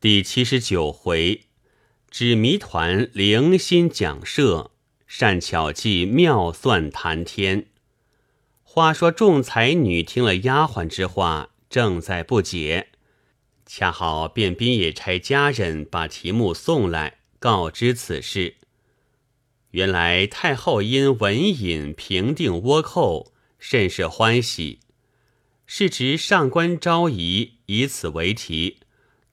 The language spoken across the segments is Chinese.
第七十九回，指谜团灵心讲设，善巧计妙算谈天。话说众才女听了丫鬟之话，正在不解，恰好便宾也差家人把题目送来，告知此事。原来太后因文隐平定倭寇，甚是欢喜，是值上官昭仪以此为题。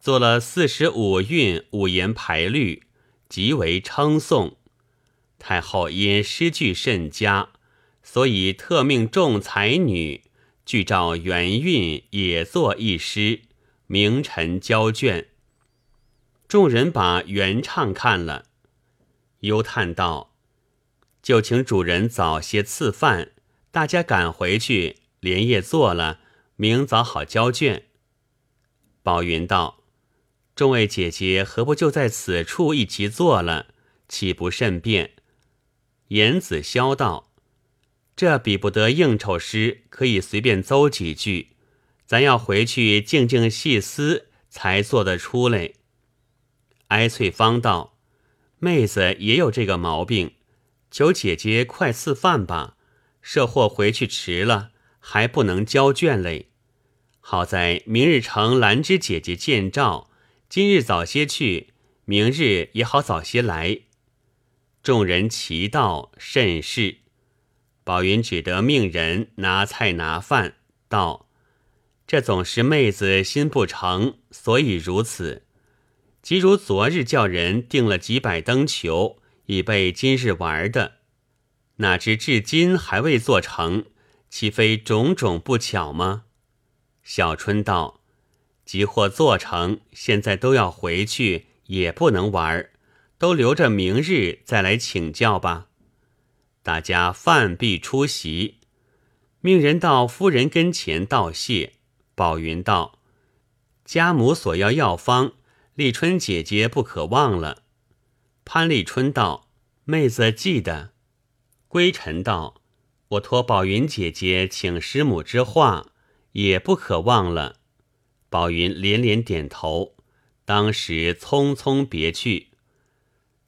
做了四十五韵五言排律，极为称颂。太后因诗句甚佳，所以特命众才女具照原韵也作一诗，名臣交卷。众人把原唱看了，忧叹道：“就请主人早些赐饭，大家赶回去，连夜做了，明早好交卷。”宝云道。众位姐姐，何不就在此处一齐坐了？岂不甚便？颜子潇道：“这比不得应酬诗，可以随便诌几句。咱要回去静静细思，才做得出来。”哀翠芳道：“妹子也有这个毛病，求姐姐快赐饭吧。设或回去迟了，还不能交卷嘞。好在明日承兰芝姐姐见照。”今日早些去，明日也好早些来。众人齐道甚是。宝云只得命人拿菜拿饭，道：“这总是妹子心不诚，所以如此。即如昨日叫人订了几百灯球，以备今日玩的，哪知至今还未做成，岂非种种不巧吗？”小春道。即或做成，现在都要回去，也不能玩都留着明日再来请教吧。大家饭毕出席，命人到夫人跟前道谢。宝云道：“家母所要药方，立春姐姐不可忘了。”潘立春道：“妹子记得。”归尘道：“我托宝云姐姐请师母之话，也不可忘了。”宝云连连点头，当时匆匆别去。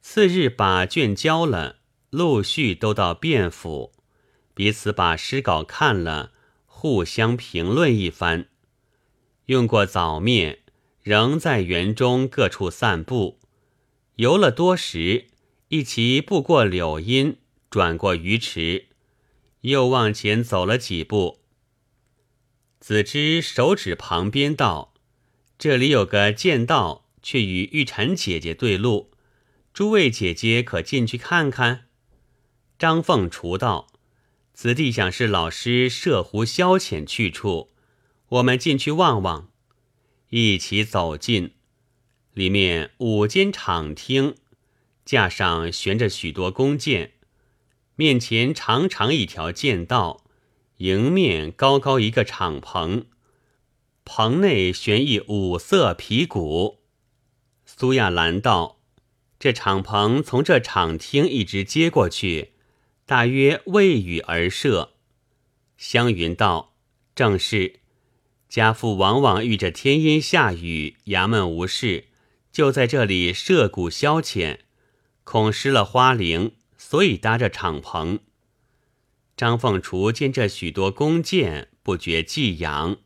次日把卷交了，陆续都到卞府，彼此把诗稿看了，互相评论一番。用过早面，仍在园中各处散步。游了多时，一齐步过柳荫，转过鱼池，又往前走了几步。子之手指旁边道：“这里有个剑道，却与玉蝉姐姐对路。诸位姐姐可进去看看。”张凤雏道：“此地想是老师设壶消遣去处，我们进去望望。”一起走进，里面五间场厅，架上悬着许多弓箭，面前长长一条剑道。迎面高高一个敞棚，棚内悬一五色皮鼓。苏亚兰道：“这敞棚从这敞厅一直接过去，大约未雨而设。”湘云道：“正是。家父往往遇着天阴下雨，衙门无事，就在这里设鼓消遣，恐失了花翎，所以搭着敞棚。”张凤雏见这许多弓箭，不觉寄养，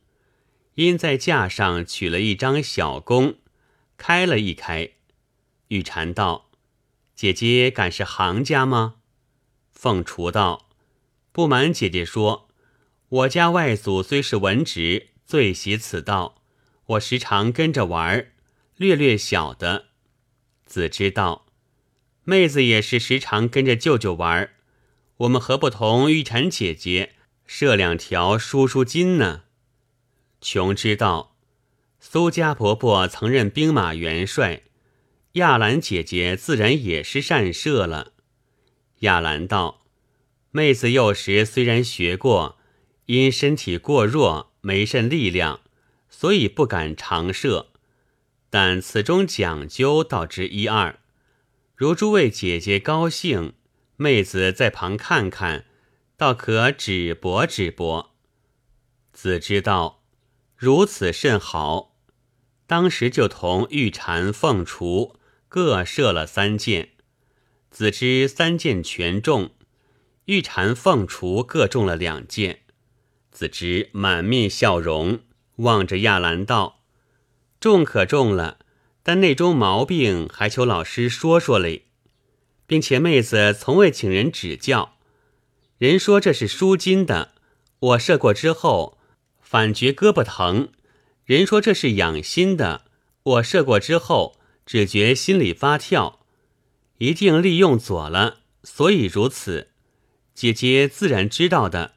因在架上取了一张小弓，开了一开。玉蝉道：“姐姐敢是行家吗？”凤雏道：“不瞒姐姐说，我家外祖虽是文职，最喜此道，我时常跟着玩略略晓得。”子知道，妹子也是时常跟着舅舅玩我们何不同玉蝉姐姐设两条输输筋呢？琼知道，苏家婆婆曾任兵马元帅，亚兰姐姐自然也是善射了。亚兰道：“妹子幼时虽然学过，因身体过弱，没甚力量，所以不敢常射。但此中讲究，倒知一二。如诸位姐姐高兴。”妹子在旁看看，倒可指驳指驳。子知道如此甚好，当时就同玉蝉、凤雏各射了三箭。子之三箭全中，玉蝉、凤雏各中了两箭。子之满面笑容，望着亚兰道：“中可中了，但内中毛病还求老师说说嘞，并且妹子从未请人指教。人说这是舒筋的，我射过之后反觉胳膊疼；人说这是养心的，我射过之后只觉心里发跳。一定利用左了，所以如此。姐姐自然知道的。”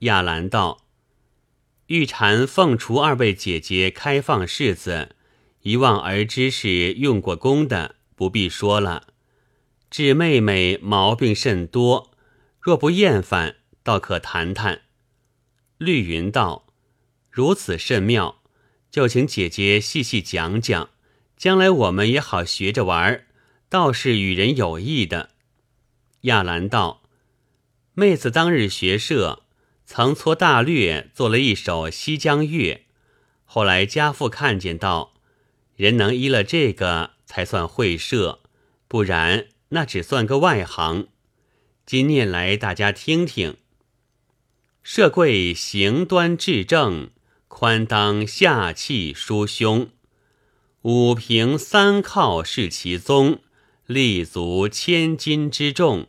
亚兰道：“玉蝉、凤雏二位姐姐开放式子，一望而知是用过功的，不必说了。智妹妹毛病甚多，若不厌烦，倒可谈谈。”绿云道：“如此甚妙，就请姐姐细细讲讲，将来我们也好学着玩，倒是与人有益的。”亚兰道：“妹子当日学射。”曾搓大略做了一首《西江月》，后来家父看见道：“人能依了这个才算会射，不然那只算个外行。”今念来，大家听听：“射柜行端至正，宽当下气舒胸。五平三靠是其宗，立足千斤之重。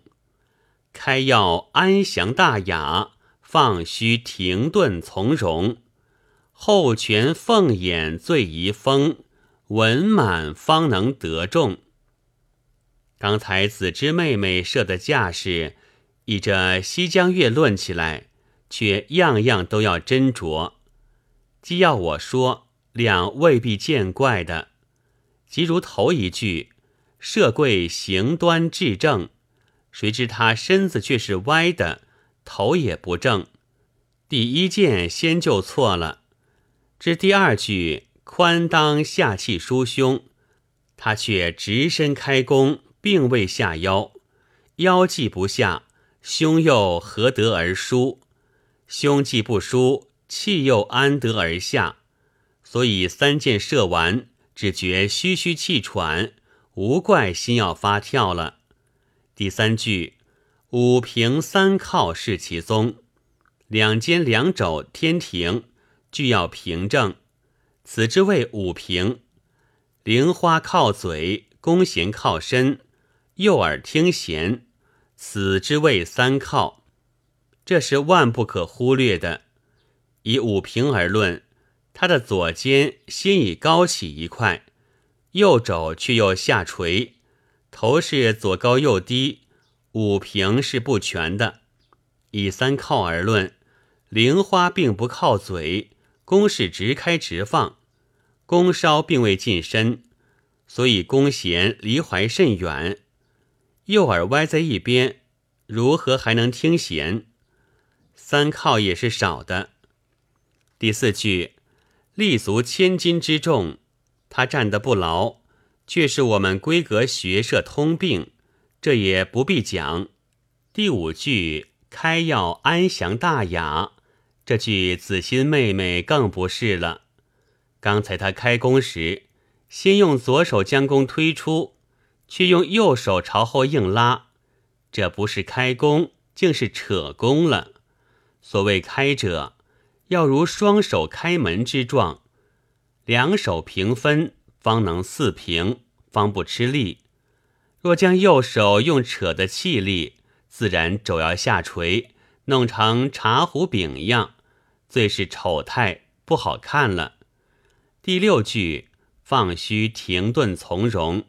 开要安详大雅。”放须停顿从容，后拳凤眼最宜风，文满方能得众。刚才子之妹妹设的架势，以这西江月论起来，却样样都要斟酌。既要我说，两未必见怪的。即如头一句，设贵行端至正，谁知他身子却是歪的。头也不正，第一件先就错了。至第二句“宽当下气舒胸”，他却直身开弓，并未下腰，腰既不下，胸又何得而舒？胸既不舒，气又安得而下？所以三箭射完，只觉吁吁气喘，无怪心要发跳了。第三句。五平三靠是其宗，两肩两肘天庭俱要平正，此之谓五平。菱花靠嘴，弓弦靠身，右耳听弦，此之谓三靠。这是万不可忽略的。以五平而论，他的左肩先已高起一块，右肘却又下垂，头是左高右低。五平是不全的，以三靠而论，菱花并不靠嘴，弓是直开直放，弓梢并未近身，所以弓弦离怀甚远。右耳歪在一边，如何还能听弦？三靠也是少的。第四句，立足千斤之重，他站得不牢，却是我们规格学社通病。这也不必讲。第五句开要安详大雅，这句子欣妹妹更不是了。刚才他开弓时，先用左手将弓推出，却用右手朝后硬拉，这不是开弓，竟是扯弓了。所谓开者，要如双手开门之状，两手平分，方能四平，方不吃力。若将右手用扯的气力，自然肘要下垂，弄成茶壶柄样，最是丑态，不好看了。第六句放须停顿从容，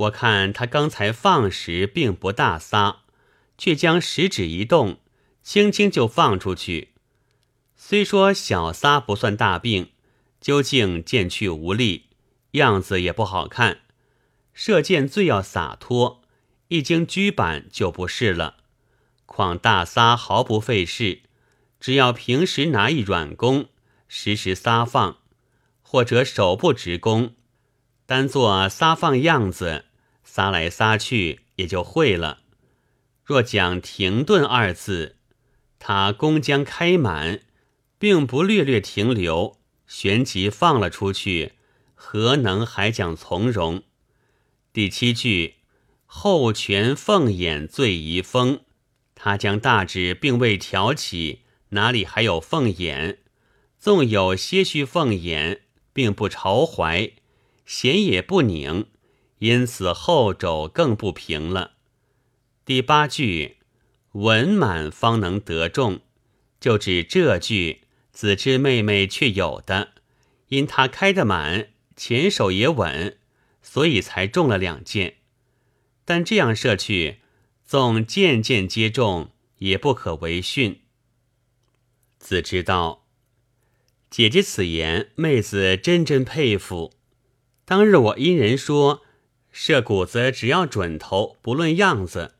我看他刚才放时并不大撒，却将食指一动，轻轻就放出去。虽说小撒不算大病，究竟渐去无力，样子也不好看。射箭最要洒脱，一经居板就不是了。况大撒毫不费事，只要平时拿一软弓，时时撒放，或者手不直弓，单做撒放样子，撒来撒去也就会了。若讲停顿二字，他弓将开满，并不略略停留，旋即放了出去，何能还讲从容？第七句，后拳凤眼醉遗风，他将大指并未挑起，哪里还有凤眼？纵有些许凤眼，并不朝怀，弦也不拧，因此后肘更不平了。第八句，文满方能得中，就指这句。子之妹妹却有的，因她开得满，前手也稳，所以才中了两箭。但这样射去，纵件件皆中，也不可为训。子知道，姐姐此言，妹子真真佩服。当日我因人说射谷子只要准头，不论样子，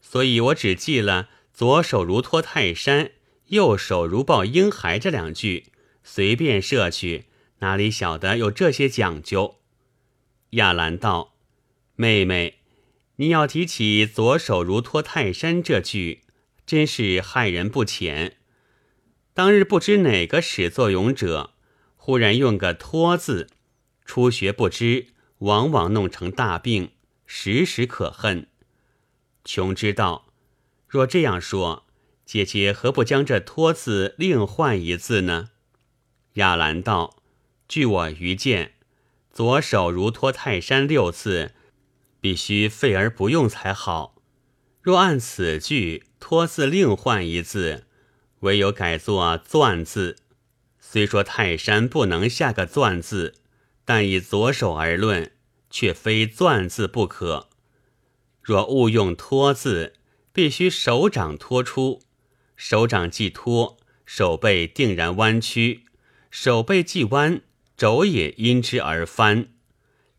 所以我只记了左手如托泰山。右手如抱婴孩这两句随便射去，哪里晓得有这些讲究？亚兰道：“妹妹，你要提起左手如托泰山这句，真是害人不浅。当日不知哪个始作俑者，忽然用个托字，初学不知，往往弄成大病，时时可恨。琼知道，若这样说。”姐姐何不将这“托”字另换一字呢？亚兰道：“据我愚见，左手如托泰山六字，必须废而不用才好。若按此句‘托’字另换一字，唯有改作‘钻’字。虽说泰山不能下个‘钻’字，但以左手而论，却非‘钻’字不可。若误用‘托’字，必须手掌托出。”手掌既托，手背定然弯曲；手背既弯，肘也因之而翻，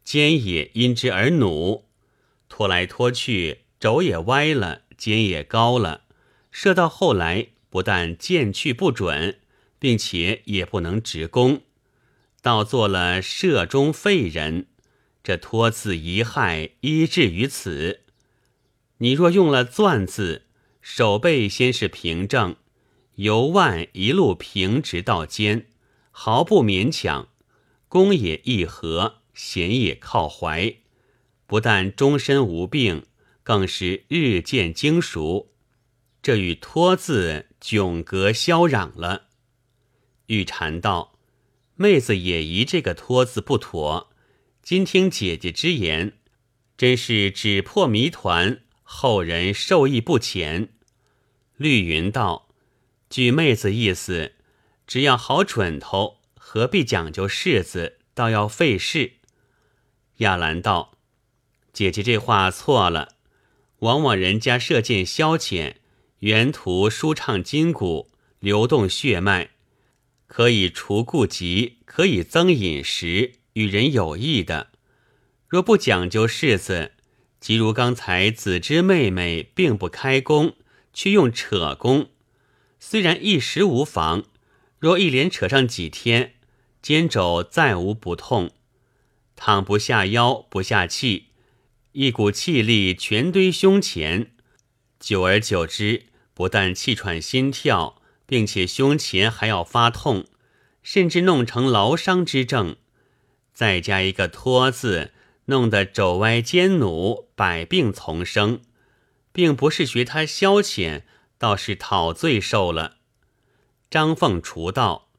肩也因之而弩。拖来拖去，肘也歪了，肩也高了。射到后来，不但箭去不准，并且也不能直攻，倒做了射中废人。这托字遗害，医治于此。你若用了钻字。手背先是平正，由腕一路平直到肩，毫不勉强。弓也一合，弦也靠怀，不但终身无病，更是日渐精熟。这与托字迥隔萧嚷了。玉蝉道：“妹子也疑这个托字不妥，今听姐姐之言，真是只破谜团，后人受益不浅。”绿云道：“据妹子意思，只要好准头，何必讲究式子？倒要费事。”亚兰道：“姐姐这话错了。往往人家射箭消遣，原图舒畅筋骨，流动血脉，可以除痼疾，可以增饮食，与人有益的。若不讲究式子，即如刚才子之妹妹，并不开弓。”却用扯弓，虽然一时无妨，若一连扯上几天，肩肘再无不痛，躺不下腰，不下气，一股气力全堆胸前，久而久之，不但气喘心跳，并且胸前还要发痛，甚至弄成劳伤之症，再加一个托字，弄得肘歪肩弩，百病丛生。并不是学他消遣，倒是讨罪受了。张凤雏道：“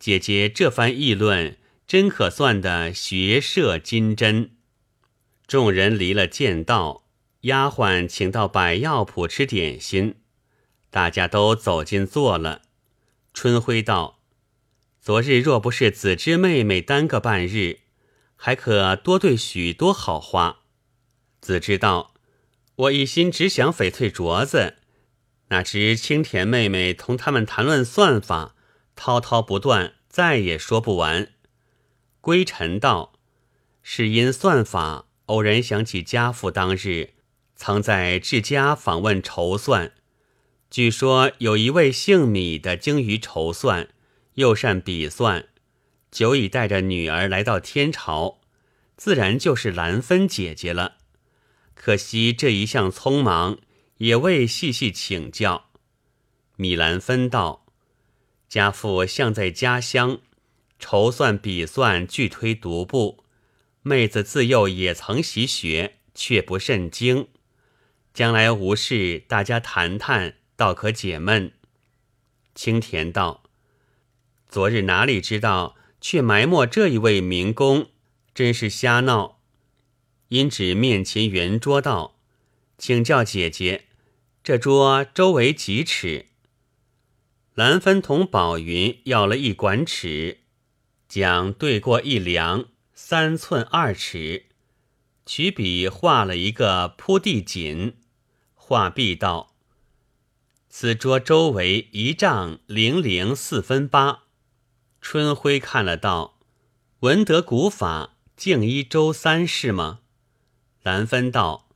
姐姐这番议论，真可算的学射金针。”众人离了剑道，丫鬟请到百药铺吃点心，大家都走进坐了。春晖道：“昨日若不是子之妹妹耽搁半日，还可多对许多好话。”子之道。我一心只想翡翠镯子，哪知青田妹妹同他们谈论算法，滔滔不断，再也说不完。归尘道：“是因算法，偶然想起家父当日曾在治家访问筹算，据说有一位姓米的精于筹算，又善笔算，久已带着女儿来到天朝，自然就是兰芬姐姐了。”可惜这一向匆忙，也未细细请教。米兰芬道：“家父向在家乡，筹算笔算俱推独步。妹子自幼也曾习学，却不甚精。将来无事，大家谈谈，倒可解闷。青田道：“昨日哪里知道，却埋没这一位民工，真是瞎闹。”因指面前圆桌道：“请教姐姐，这桌周围几尺？”蓝芬同宝云要了一管尺，将对过一量，三寸二尺，取笔画了一个铺地锦，画壁道。此桌周围一丈零零四分八。春晖看了道：“闻得古法净一周三是吗？”兰分道：“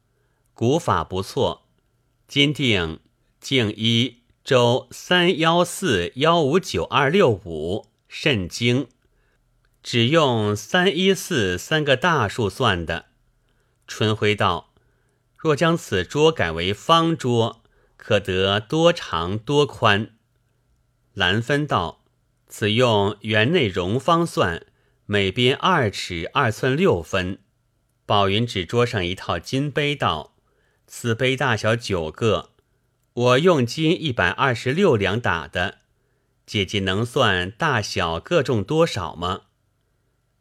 古法不错，今定净一周三幺四幺五九二六五，甚精。只用三一四三个大数算的。”春晖道：“若将此桌改为方桌。”可得多长多宽？兰分道：“此用圆内容方算，每边二尺二寸六分。”宝云指桌上一套金杯道：“此杯大小九个，我用金一百二十六两打的。姐姐能算大小各重多少吗？”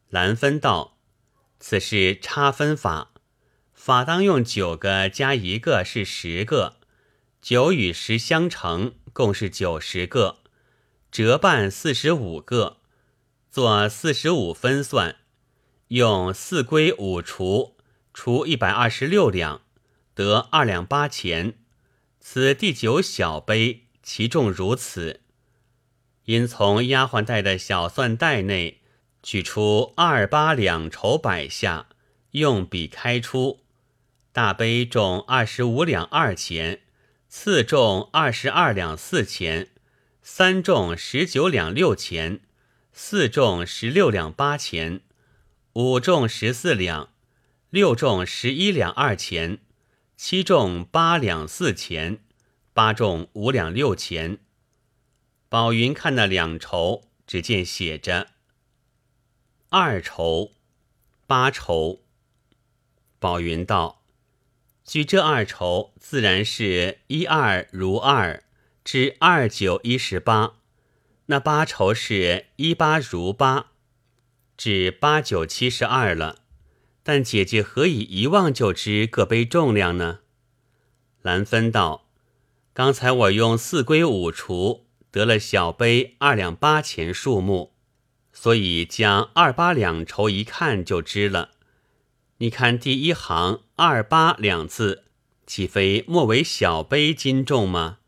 兰分道：“此是差分法，法当用九个加一个是十个。”九与十相乘，共是九十个，折半四十五个，做四十五分算，用四归五除，除一百二十六两，得二两八钱。此第九小杯，其重如此。因从丫鬟带的小算袋内取出二八两筹摆下，用笔开出，大杯重二十五两二钱。次重二十二两四钱，三重十九两六钱，四重十六两八钱，五重十四两，六重十一两二钱，七重八两四钱，八重五两六钱。宝云看那两筹，只见写着二筹、八筹。宝云道。举这二筹，自然是一二如二，至二九一十八；那八筹是一八如八，至八九七十二了。但姐姐何以一望就知各杯重量呢？兰芬道：“刚才我用四归五除，得了小杯二两八钱数目，所以将二八两筹一看就知了。”你看第一行“二八”两字，岂非莫为小杯斤重吗？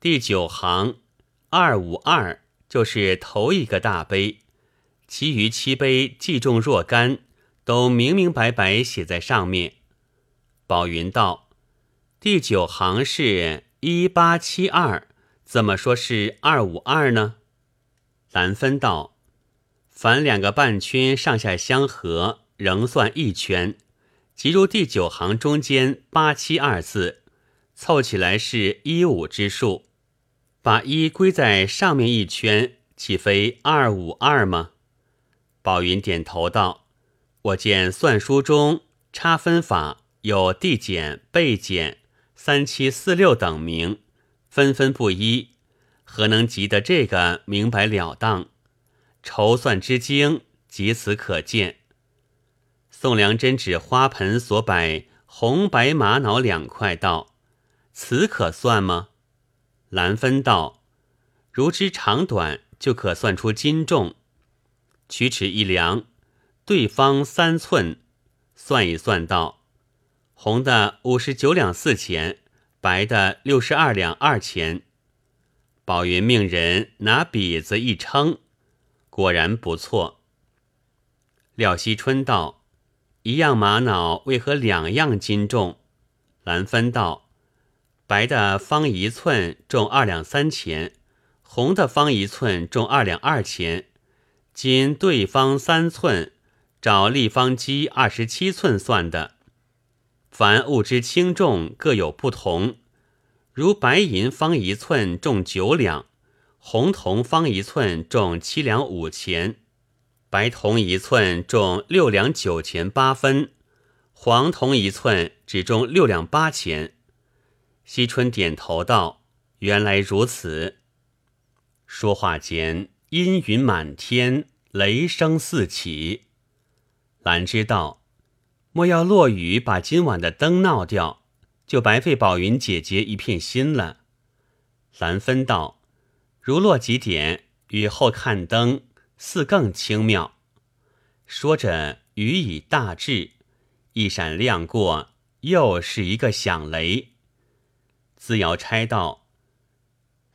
第九行“二五二”就是头一个大杯，其余七杯计重若干，都明明白白写在上面。宝云道：“第九行是一八七二，怎么说是二五二呢？”兰芬道：“凡两个半圈上下相合。”仍算一圈，即入第九行中间八七二字，凑起来是一五之数。把一归在上面一圈，岂非二五二吗？宝云点头道：“我见算书中差分法有递减、倍减、三七四六等名，分分不一，何能记得这个明白了当？筹算之精，即此可见。”宋良珍指花盆所摆红白玛瑙两块，道：“此可算吗？”兰芬道：“如知长短，就可算出斤重。取尺一量，对方三寸，算一算道：红的五十九两四钱，白的六十二两二钱。”宝云命人拿笔子一称，果然不错。廖惜春道。一样玛瑙为何两样斤重？兰芬道：白的方一寸重二两三钱，红的方一寸重二两二钱。今对方三寸，找立方基二十七寸算的。凡物之轻重各有不同，如白银方一寸重九两，红铜方一寸重七两五钱，白铜一寸重六两九钱八分，黄铜一寸只重六两八钱。惜春点头道：“原来如此。”说话间，阴云满天，雷声四起。兰知道，莫要落雨把今晚的灯闹掉，就白费宝云姐姐一片心了。兰芬道：“如落几点，雨后看灯，似更轻妙。”说着，雨已大至，一闪亮过，又是一个响雷。自瑶差道：“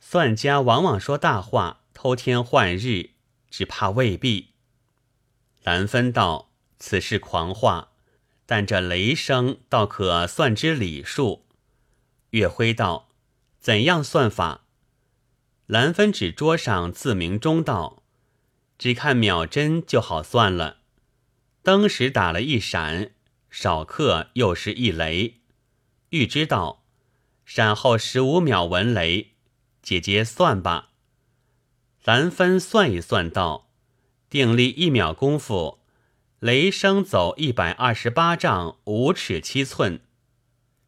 算家往往说大话，偷天换日，只怕未必。”兰芬道：“此事狂话，但这雷声倒可算之礼数。”岳辉道：“怎样算法？”兰芬指桌上自鸣钟道：“只看秒针就好算了。”灯时打了一闪，少刻又是一雷。欲知道。闪后十五秒闻雷，姐姐算吧。兰芬算一算道：“定力一秒功夫，雷声走一百二十八丈五尺七寸。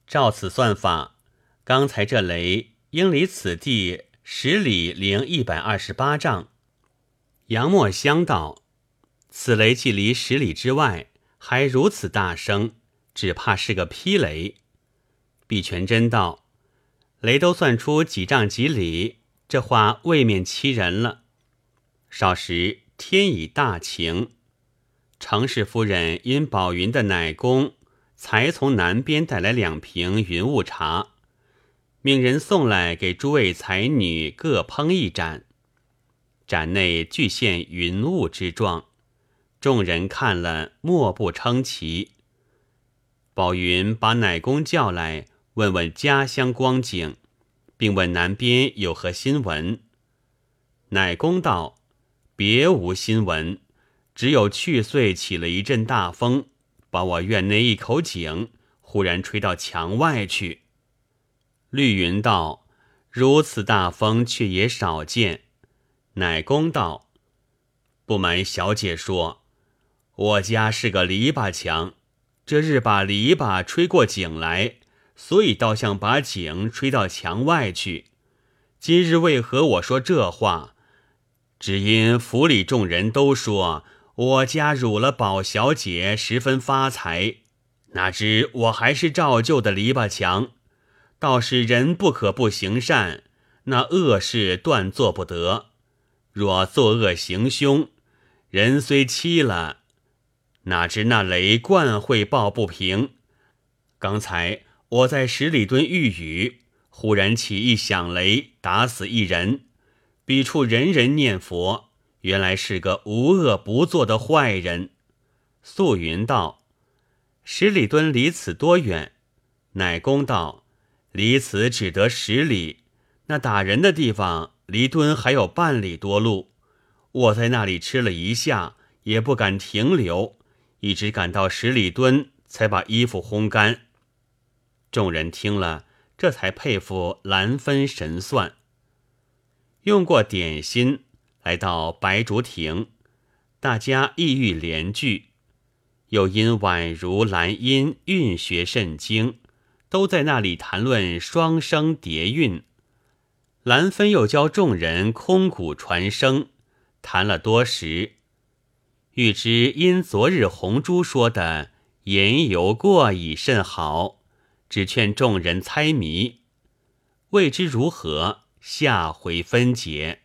照此算法，刚才这雷应离此地十里零一百二十八丈。”杨墨香道：“此雷既离十里之外，还如此大声，只怕是个劈雷。”毕全真道。雷都算出几丈几里，这话未免欺人了。少时天已大晴，程氏夫人因宝云的奶公才从南边带来两瓶云雾茶，命人送来给诸位才女各烹一盏，展内俱现云雾之状，众人看了莫不称奇。宝云把奶公叫来。问问家乡光景，并问南边有何新闻。奶公道：“别无新闻，只有去岁起了一阵大风，把我院内一口井忽然吹到墙外去。”绿云道：“如此大风却也少见。”乃公道：“不瞒小姐说，我家是个篱笆墙，这日把篱笆吹过井来。”所以倒像把井吹到墙外去。今日为何我说这话？只因府里众人都说我家辱了宝小姐，十分发财。哪知我还是照旧的篱笆墙。倒是人不可不行善，那恶事断做不得。若作恶行凶，人虽欺了，哪知那雷惯会抱不平。刚才。我在十里墩遇雨，忽然起一响雷，打死一人。彼处人人念佛，原来是个无恶不作的坏人。素云道：“十里墩离此多远？”乃公道：“离此只得十里。那打人的地方离墩还有半里多路。我在那里吃了一下，也不敢停留，一直赶到十里墩，才把衣服烘干。”众人听了，这才佩服兰芬神算。用过点心，来到白竹亭，大家意欲联句，又因宛如、兰音韵学甚精，都在那里谈论双声叠韵。兰芬又教众人空谷传声，谈了多时。欲知因昨日红珠说的言犹过已甚好。只劝众人猜谜，未知如何，下回分解。